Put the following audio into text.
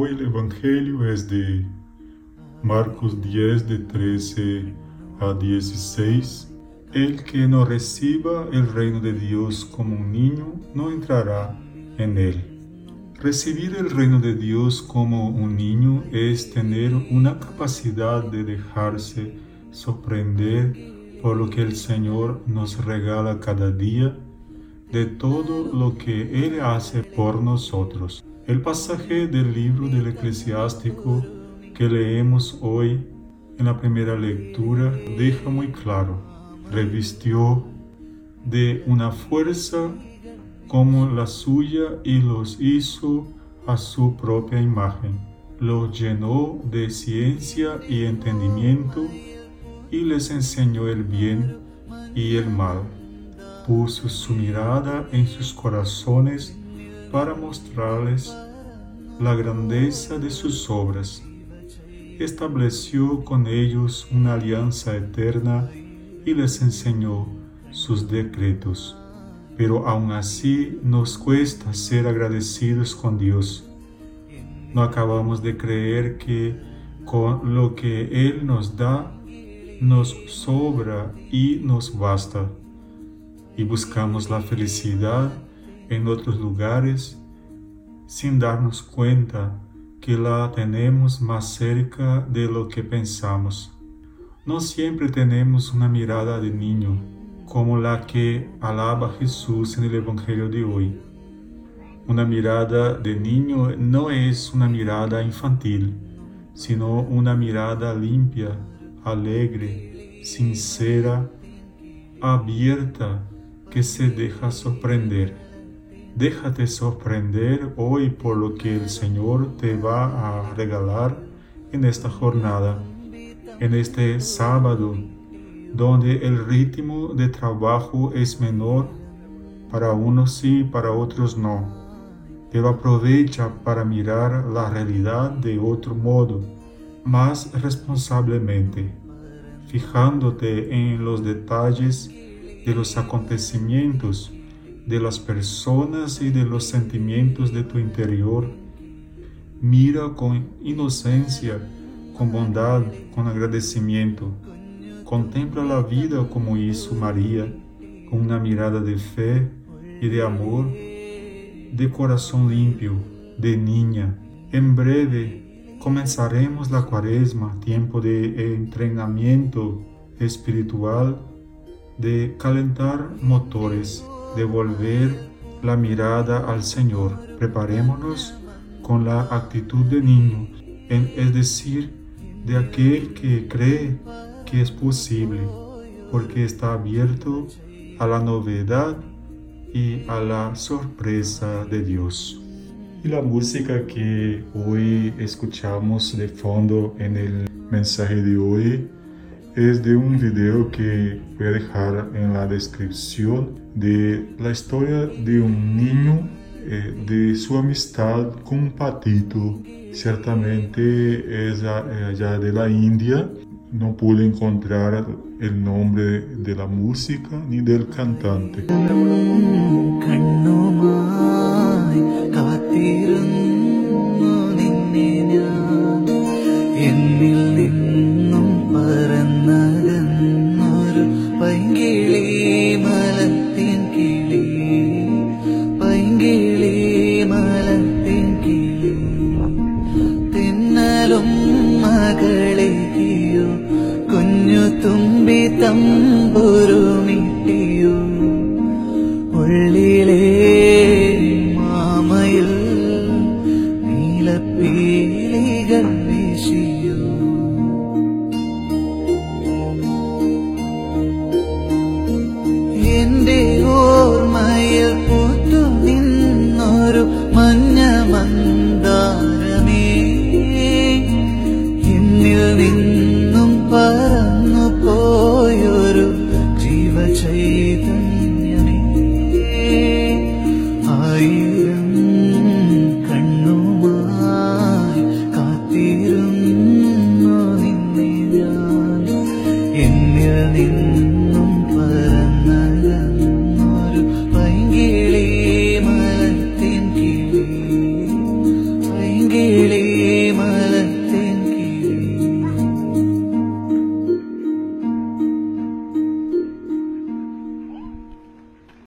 Hoy el Evangelio es de Marcos 10 de 13 a 16. El que no reciba el reino de Dios como un niño no entrará en él. Recibir el reino de Dios como un niño es tener una capacidad de dejarse sorprender por lo que el Señor nos regala cada día, de todo lo que Él hace por nosotros. El pasaje del libro del eclesiástico que leemos hoy en la primera lectura deja muy claro, revistió de una fuerza como la suya y los hizo a su propia imagen. Los llenó de ciencia y entendimiento y les enseñó el bien y el mal. Puso su mirada en sus corazones para mostrarles la grandeza de sus obras. Estableció con ellos una alianza eterna y les enseñó sus decretos. Pero aún así nos cuesta ser agradecidos con Dios. No acabamos de creer que con lo que Él nos da, nos sobra y nos basta. Y buscamos la felicidad en otros lugares sin darnos cuenta que la tenemos más cerca de lo que pensamos. No siempre tenemos una mirada de niño como la que alaba Jesús en el Evangelio de hoy. Una mirada de niño no es una mirada infantil, sino una mirada limpia, alegre, sincera, abierta, que se deja sorprender. Déjate sorprender hoy por lo que el Señor te va a regalar en esta jornada, en este sábado, donde el ritmo de trabajo es menor, para unos sí, para otros no. Pero aprovecha para mirar la realidad de otro modo, más responsablemente, fijándote en los detalles de los acontecimientos de las personas y de los sentimientos de tu interior. Mira con inocencia, con bondad, con agradecimiento. Contempla la vida como hizo María, con una mirada de fe y de amor, de corazón limpio, de niña. En breve comenzaremos la cuaresma, tiempo de entrenamiento espiritual, de calentar motores devolver la mirada al Señor. Preparémonos con la actitud de niño, es decir, de aquel que cree que es posible, porque está abierto a la novedad y a la sorpresa de Dios. Y la música que hoy escuchamos de fondo en el mensaje de hoy es de un video que voy a dejar en la descripción de la historia de un niño, eh, de su amistad con un patito. Ciertamente es allá de la India. No pude encontrar el nombre de la música ni del cantante. അകലേക്കിയോ കുഞ്ഞു തുമ്പി തമ്പുരുമിട്ടിയോ. ഉള്ളിലേ 的灵